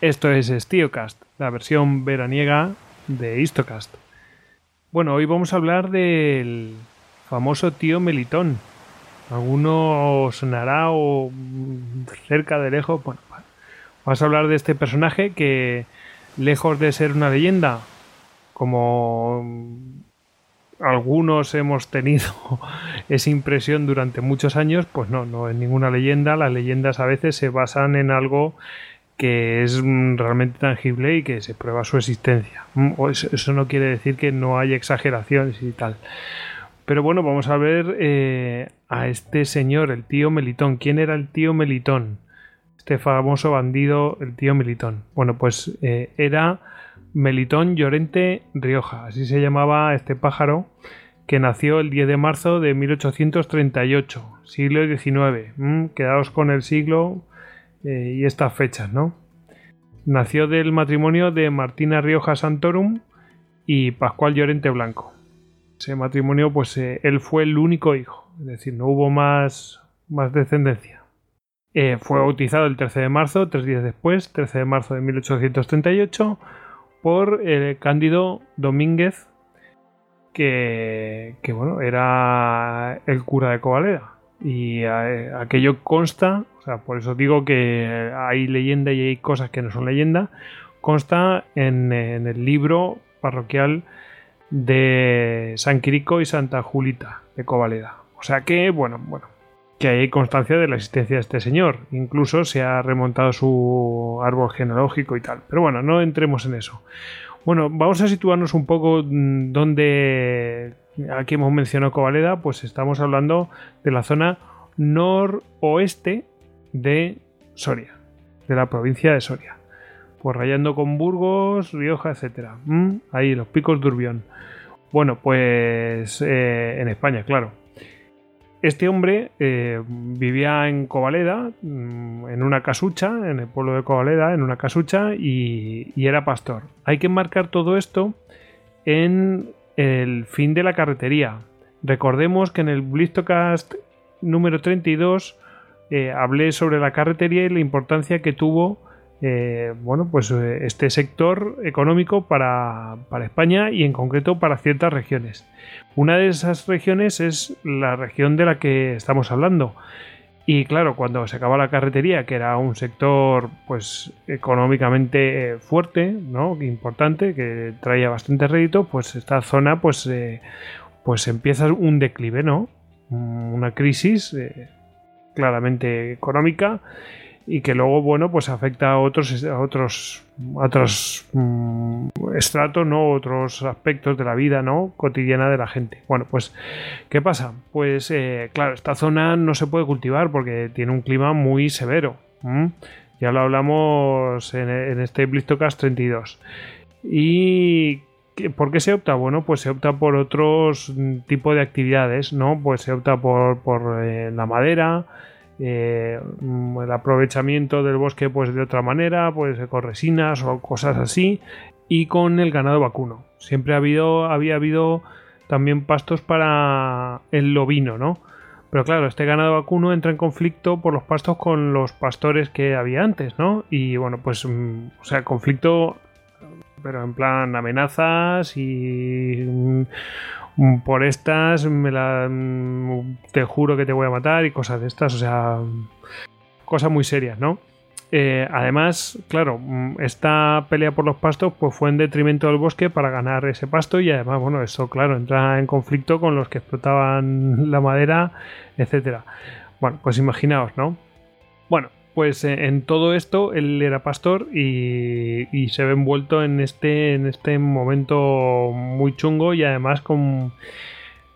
Esto es Stiocast, la versión veraniega de Histocast. Bueno, hoy vamos a hablar del famoso tío Melitón. Alguno sonará o cerca de lejos. Bueno, vamos a hablar de este personaje que, lejos de ser una leyenda, como algunos hemos tenido esa impresión durante muchos años, pues no, no es ninguna leyenda. Las leyendas a veces se basan en algo que es mm, realmente tangible y que se prueba su existencia. Mm, eso no quiere decir que no haya exageraciones y tal. Pero bueno, vamos a ver eh, a este señor, el tío Melitón. ¿Quién era el tío Melitón? Este famoso bandido, el tío Melitón. Bueno, pues eh, era Melitón Llorente Rioja, así se llamaba este pájaro, que nació el 10 de marzo de 1838, siglo XIX. Mm, quedaos con el siglo eh, y estas fechas, ¿no? Nació del matrimonio de Martina Rioja Santorum y Pascual Llorente Blanco. Ese matrimonio, pues eh, él fue el único hijo, es decir, no hubo más, más descendencia. Eh, fue bautizado el 13 de marzo, tres días después, 13 de marzo de 1838, por Cándido Domínguez, que, que, bueno, era el cura de Covaleda. Y aquello consta por eso digo que hay leyenda y hay cosas que no son leyenda. Consta en, el libro parroquial de San Quirico y Santa Julita de Covaleda. O sea que, bueno, bueno, que hay constancia de la existencia de este señor. Incluso se ha remontado su árbol genealógico y tal. Pero bueno, no entremos en eso. Bueno, vamos a situarnos un poco mm, donde aquí hemos mencionado Covaleda, pues estamos hablando de la zona noroeste de Soria, de la provincia de Soria. Pues rayando con Burgos, Rioja, etc. Mm, ahí, los picos de Urbión. Bueno, pues eh, en España, claro. Este hombre eh, vivía en Covaleda, mm, en una casucha, en el pueblo de Covaleda, en una casucha, y, era pastor. Hay que enmarcar todo esto en el fin de la carretería. Recordemos que en el Blistocast número 32 eh, hablé sobre la carretería y la importancia que tuvo eh, bueno, pues eh, este sector económico para, España y en concreto para ciertas regiones. Una de esas regiones es la región de la que estamos hablando. Y claro, cuando se acaba la carretería, que era un sector pues económicamente fuerte, ¿no? importante, que traía bastante rédito, pues esta zona pues, pues empieza un declive, ¿no? Una crisis claramente económica y que luego bueno pues afecta a otros otros otros mm, estratos no otros aspectos de la vida no cotidiana de la gente. Bueno pues qué pasa pues eh, claro esta zona no se puede cultivar porque tiene un clima muy severo ya lo hablamos en, este Blistocast 32 y ¿Por qué se opta? Bueno, pues se opta por otros mm, tipos de actividades, ¿no? Pues se opta por, por eh, la madera, eh, mm, el aprovechamiento del bosque pues de otra manera, pues con resinas o cosas así, y con el ganado vacuno. Siempre ha habido, había habido también pastos para el lobino, ¿no? Pero claro, este ganado vacuno entra en conflicto por los pastos con los pastores que había antes, ¿no? Y bueno, pues, mm, o sea, conflicto pero en plan amenazas y mm, por estas me la mm, te juro que te voy a matar y cosas de estas, o sea, cosas muy serias, ¿no? Eh, además, claro, mm, esta pelea por los pastos pues fue en detrimento del bosque para ganar ese pasto y además, bueno, eso, claro, entra en conflicto con los que explotaban la madera, etcétera. Bueno, pues imaginaos, ¿no? Bueno, pues eh, en todo esto él era pastor y, se ve envuelto en este, en este momento muy chungo y además con,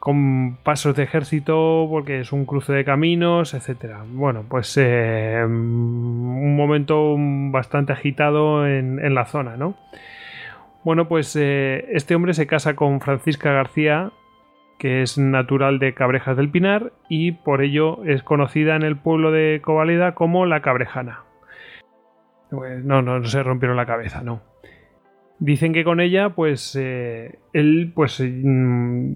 con pasos de ejército porque es un cruce de caminos, etcétera. Bueno, pues eh, un momento bastante agitado en, la zona, ¿no? Bueno, pues eh, este hombre se casa con Francisca García, que es natural de Cabrejas del Pinar y por ello es conocida en el pueblo de Covaleda como la Cabrejana. Pues no, no, se rompieron la cabeza, no. Dicen que con ella, pues, eh, él, pues, mm,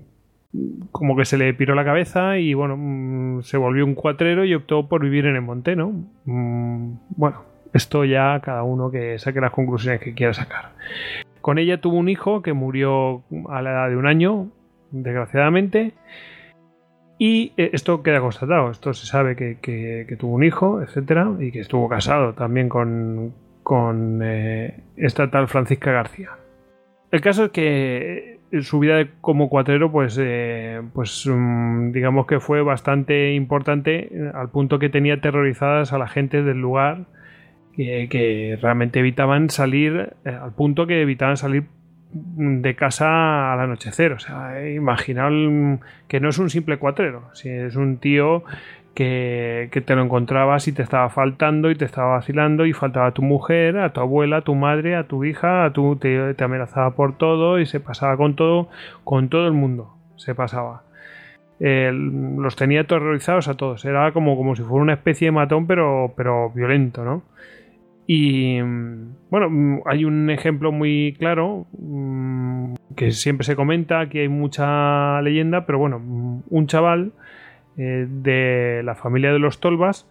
como que se le piró la cabeza y, bueno, mm, se volvió un cuatrero y optó por vivir en el monte, ¿no? Mm, bueno, esto ya cada uno que saque las conclusiones que quiera sacar. Con ella tuvo un hijo que murió a la edad de un año, desgraciadamente. Y eh, esto queda constatado, esto se sabe que, tuvo un hijo, etcétera, y que estuvo casado también con, con eh, esta tal Francisca García. El caso es que eh, su vida como cuatrero, pues, pues mm, digamos que fue bastante importante al punto que tenía terrorizadas a la gente del lugar que, realmente evitaban salir, al punto que evitaban salir de casa al anochecer. O sea, imaginar que no es un simple cuatrero, si es un tío que, te lo encontrabas y te estaba faltando y te estaba vacilando y faltaba a tu mujer, a tu abuela, a tu madre, a tu hija, a tu, te, amenazaba por todo y se pasaba con todo, con todo el mundo. Se pasaba. los tenía terrorizados a todos. Era como, como si fuera una especie de matón, pero, pero violento, ¿no? Y bueno, hay un ejemplo muy claro mm, que siempre se comenta, aquí hay mucha leyenda, pero bueno, un chaval eh, de la familia de los Tolvas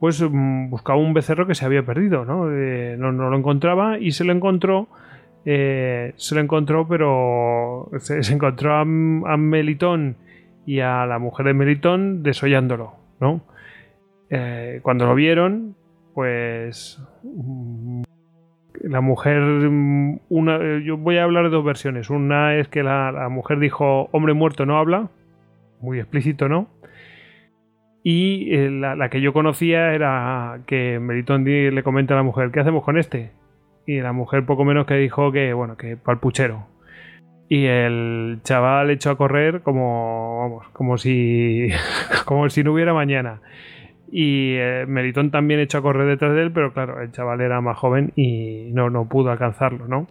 pues mm, buscaba un becerro que se había perdido, ¿no? Eh, no, lo encontraba y se lo encontró, eh, se lo encontró, pero se, encontró a, Melitón y a la mujer de Melitón desollándolo, ¿no? cuando lo vieron, pues la mujer una yo voy a hablar de dos versiones. Una es que la, mujer dijo hombre muerto no habla muy explícito no y eh, la, que yo conocía era que Meritón le comenta a la mujer ¿qué hacemos con este? y la mujer poco menos que dijo que bueno que para el puchero. Y el chaval echó a correr como vamos como si como si no hubiera mañana y eh, también echó a correr detrás de él, pero claro, el chaval era más joven y no, no pudo alcanzarlo, ¿no?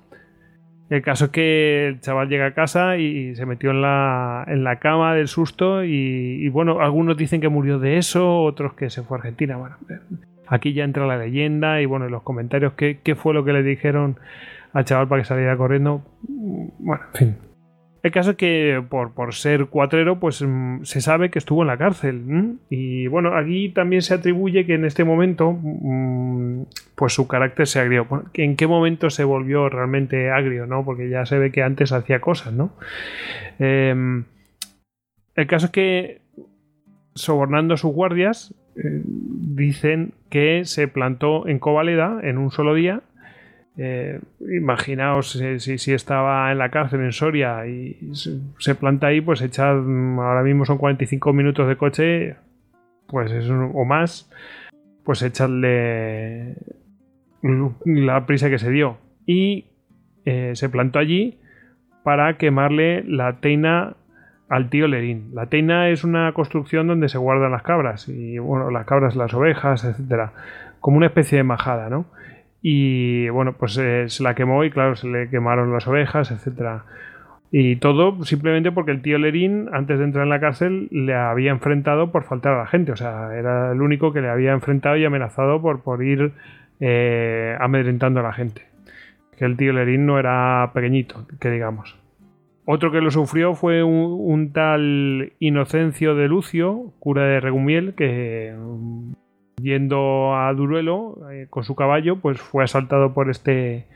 El caso es que el chaval llega a casa y se metió en la, en la cama del susto y, bueno, algunos dicen que murió de eso, otros que se fue a Argentina. Bueno, aquí ya entra la leyenda y bueno, en los comentarios qué, qué fue lo que le dijeron al chaval para que saliera corriendo. Bueno, en fin, el caso es que por, por ser cuatrero, pues mm, se sabe que estuvo en la cárcel. Y bueno, aquí también se atribuye que en este momento, mm, pues su carácter se agrió. ¿En qué momento se volvió realmente agrio? ¿no? Porque ya se ve que antes hacía cosas, ¿no? Em, el caso es que, sobornando a sus guardias, eh, dicen que se plantó en Covaleda en un solo día eh, imaginaos si, estaba en la cárcel en Soria y se, planta ahí, pues echad, ahora mismo son 45 minutos de coche, pues es o más, pues echadle la prisa que se dio. Y eh, se plantó allí para quemarle la teina al tío Lerín. La teina es una construcción donde se guardan las cabras, y bueno, las cabras, las ovejas, etcétera, como una especie de majada, ¿no? Y bueno, pues eh, se la quemó y claro, se le quemaron las ovejas, etcétera. Y todo simplemente porque el tío Lerín, antes de entrar en la cárcel, le había enfrentado por faltar a la gente. O sea, era el único que le había enfrentado y amenazado por, por ir eh, amedrentando a la gente. Que el tío Lerín no era pequeñito, que digamos. Otro que lo sufrió fue un tal Inocencio de Lucio, cura de Regumiel, que yendo a Duruelo eh, con su caballo, pues fue asaltado por este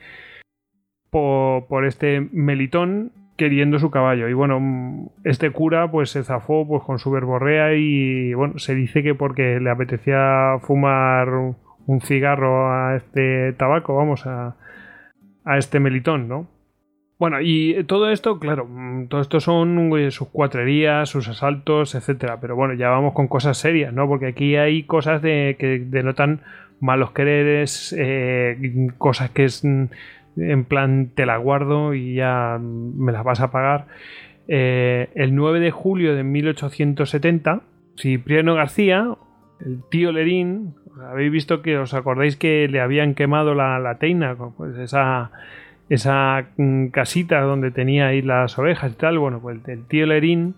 por, este melitón queriendo su caballo. Y bueno, este cura pues se zafó pues con su verborrea y bueno, se dice que porque le apetecía fumar un cigarro a este tabaco, vamos, a, a este melitón, ¿no? Bueno, y todo esto, claro, mm, todo esto son eh, sus cuatrerías, sus asaltos, etcétera. Pero bueno, ya vamos con cosas serias, ¿no? Porque aquí hay cosas de, que denotan malos quereres, eh, cosas que es mm, en plan te la guardo y ya me las vas a pagar. Eh, el 9 de julio de 1870, Cipriano García, el tío Lerín, habéis visto que os acordáis que le habían quemado la, la teina, pues esa esa mm, casita donde tenía ahí las ovejas y tal, bueno, pues el tío Lerín,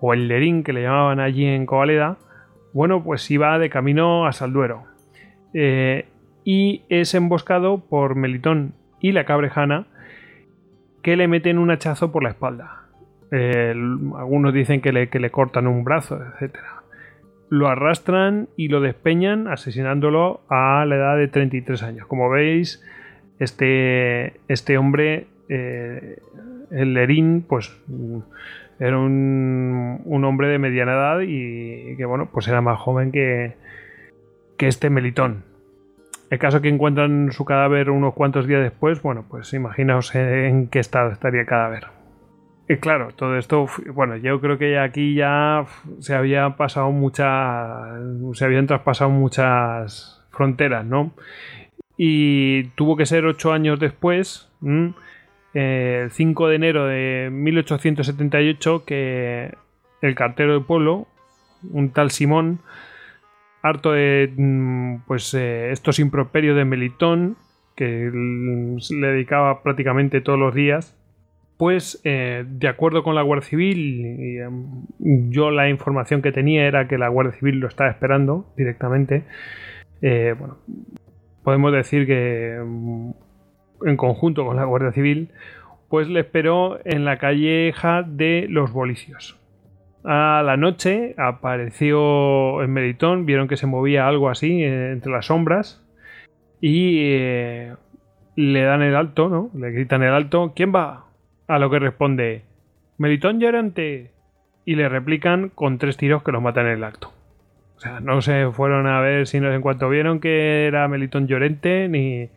o el Lerín que le llamaban allí en Covaleda, bueno, pues iba de camino a Salduero. Eh, y es emboscado por Melitón y la cabrejana que le meten un hachazo por la espalda. algunos dicen que le, que le cortan un brazo, etc. lo arrastran y lo despeñan asesinándolo a la edad de 33 años. Como veis, este, este hombre, eh, el Lerín, pues era un, un, hombre de mediana edad y que, bueno, pues era más joven que, que este Melitón. El caso que encuentran su cadáver unos cuantos días después, bueno, pues imaginaos en qué estado estaría el cadáver. Y claro, todo esto, bueno, yo creo que aquí ya se había pasado muchas, se habían traspasado muchas fronteras, ¿no? Y tuvo que ser ocho años después, el 5 de enero de 1878, que el cartero del pueblo, un tal Simón, harto de mm, pues eh, estos improperios de Melitón, que le dedicaba prácticamente todos los días, pues eh, de acuerdo con la Guardia Civil, em, yo la información que tenía era que la Guardia Civil lo estaba esperando directamente. Eh, bueno, podemos decir que mm, en conjunto con la Guardia Civil, pues le esperó en la calleja de los Bolicios. A la noche apareció en Meritón, vieron que se movía algo así eh, entre las sombras y le dan el alto, ¿no? Le gritan el alto, ¿quién va? A lo que responde, Melitón Llorente. Y le replican con tres tiros que los matan en el acto. O sea, no se fueron a ver si en cuanto vieron que era Melitón Llorente, ni,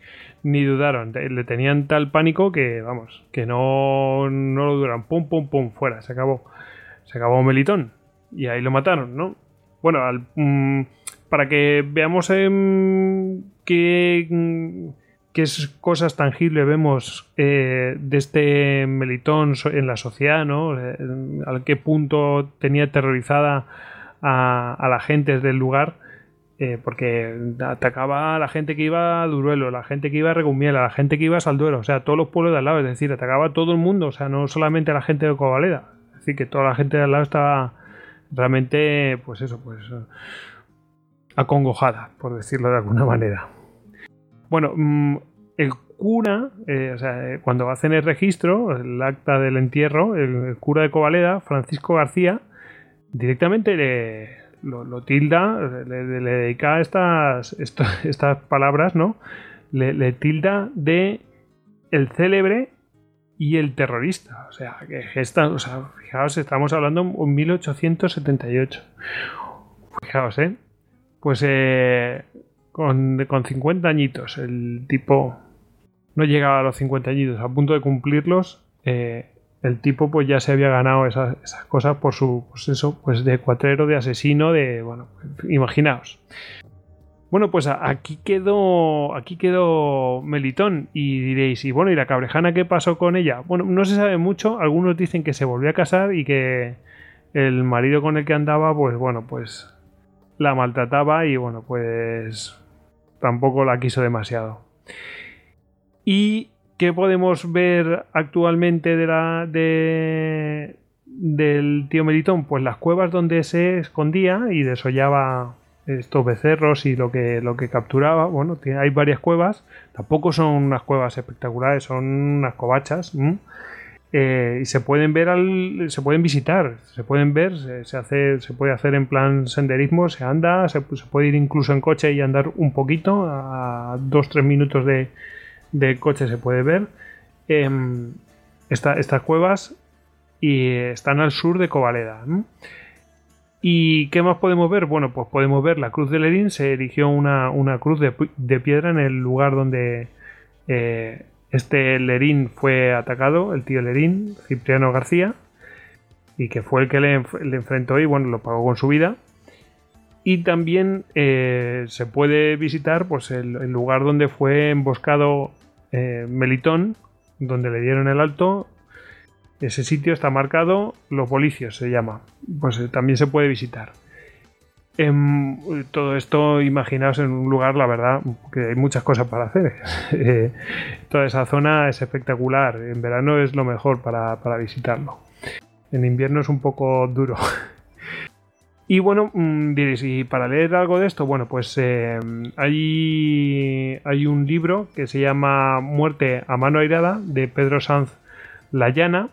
ni dudaron. Le tenían tal pánico que, vamos, que no, no lo duran. Pum, pum, pum, fuera, se acabó. Se acabó Melitón. Y ahí lo mataron, ¿no? Bueno, al, mm, para que veamos en qué cosas tangibles vemos eh, de este Melitón en la sociedad, ¿no? Eh, a qué punto tenía aterrorizada a, la gente del lugar, eh, porque atacaba a la gente que iba a Duruelo, la gente que iba a Regumiela, la gente que iba a Salduero, o sea, todos los pueblos de al lado, es decir, atacaba a todo el mundo, o sea, no solamente a la gente de Covaleda, es decir, que toda la gente de al lado estaba realmente, pues eso, pues acongojada, por decirlo de alguna manera. Bueno, mm, el cura, eh, o sea, eh, cuando hacen el registro, el acta del entierro, el, cura de Covaleda, Francisco García, directamente le, lo, tilda, le, dedica estas, estas palabras, ¿no? Le, tilda de el célebre y el terrorista. O sea, que fijaos, estamos hablando en 1878. Fijaos, ¿eh? Pues eh, con, con 50 añitos, el tipo no llegaba a los 50 añitos, a punto de cumplirlos, eh, el tipo pues ya se había ganado esas, cosas por su, pues eso, pues de cuatrero, de asesino, de, bueno, imaginaos. Bueno, pues aquí quedó, aquí quedó Melitón y diréis, y bueno, ¿y la cabrejana qué pasó con ella? Bueno, no se sabe mucho, algunos dicen que se volvió a casar y que el marido con el que andaba, pues bueno, pues la maltrataba y bueno, pues tampoco la quiso demasiado. ¿Y qué podemos ver actualmente de la, de, del tío Melitón? Pues las cuevas donde se escondía y desollaba estos becerros y lo que, lo que capturaba. Bueno, hay varias cuevas, tampoco son unas cuevas espectaculares, son unas covachas. Eh, y se pueden ver al, se pueden visitar se pueden ver se, hace se puede hacer en plan senderismo se anda se, puede ir incluso en coche y andar un poquito a dos tres minutos de, coche se puede ver em, estas cuevas y están al sur de Covaleda ¿Y qué más podemos ver? Bueno, pues podemos ver la cruz de Lerín. Se erigió una, cruz de, piedra en el lugar donde eh, este Lerín fue atacado, el tío Lerín, Cipriano García, y que fue el que le, enfrentó y bueno, lo pagó con su vida. Y también eh, se puede visitar pues, el, lugar donde fue emboscado eh, Melitón, donde le dieron el alto. Ese sitio está marcado, Los Bolicios se llama. Pues eh, también se puede visitar. En em, todo esto, imaginaos en un lugar, la verdad, que hay muchas cosas para hacer. Eh, toda esa zona es espectacular. En verano es lo mejor para, visitarlo. En invierno es un poco duro. Y bueno, mm, diréis, ¿y para leer algo de esto? Bueno, pues em, hay, hay un libro que se llama Muerte a mano airada de Pedro Sanz Layana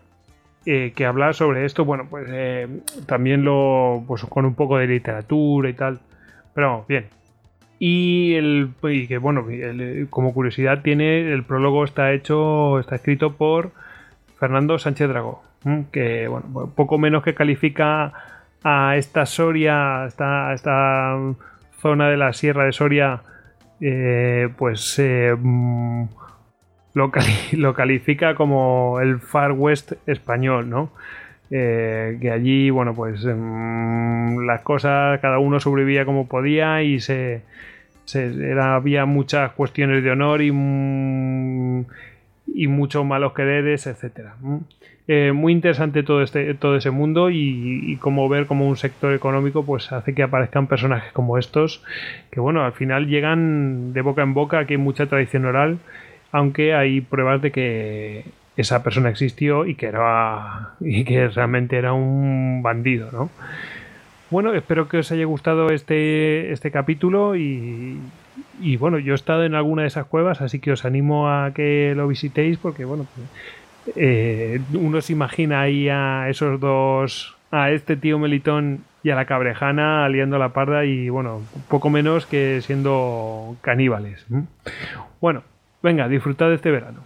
eh, que habla sobre esto, bueno, pues eh, también lo, pues con un poco de literatura y tal, pero bien. Y, el, y que bueno, como curiosidad tiene, el prólogo está hecho, está escrito por Fernando Sánchez Dragó, que bueno, poco menos que califica a esta Soria, esta, esta zona de la Sierra de Soria, eh, pues mm, lo, califica como el Far West español, ¿no? Eh, que allí, bueno, pues mm, las cosas, cada uno sobrevivía como podía y se, había muchas cuestiones de honor y, mm, y muchos malos quereres, etcétera. Eh, muy interesante todo este todo ese mundo y, y como ver como un sector económico pues hace que aparezcan personajes como estos que bueno al final llegan de boca en boca que hay mucha tradición oral aunque hay pruebas de que esa persona existió y que era y que realmente era un bandido, ¿no? Bueno, espero que os haya gustado este, este capítulo y, y bueno, yo he estado en alguna de esas cuevas, así que os animo a que lo visitéis porque bueno, eh, uno se imagina ahí a esos dos, a este tío Melitón y a la cabrejana aliando la parda y bueno, poco menos que siendo caníbales. Bueno, Venga, disfrutad de este verano.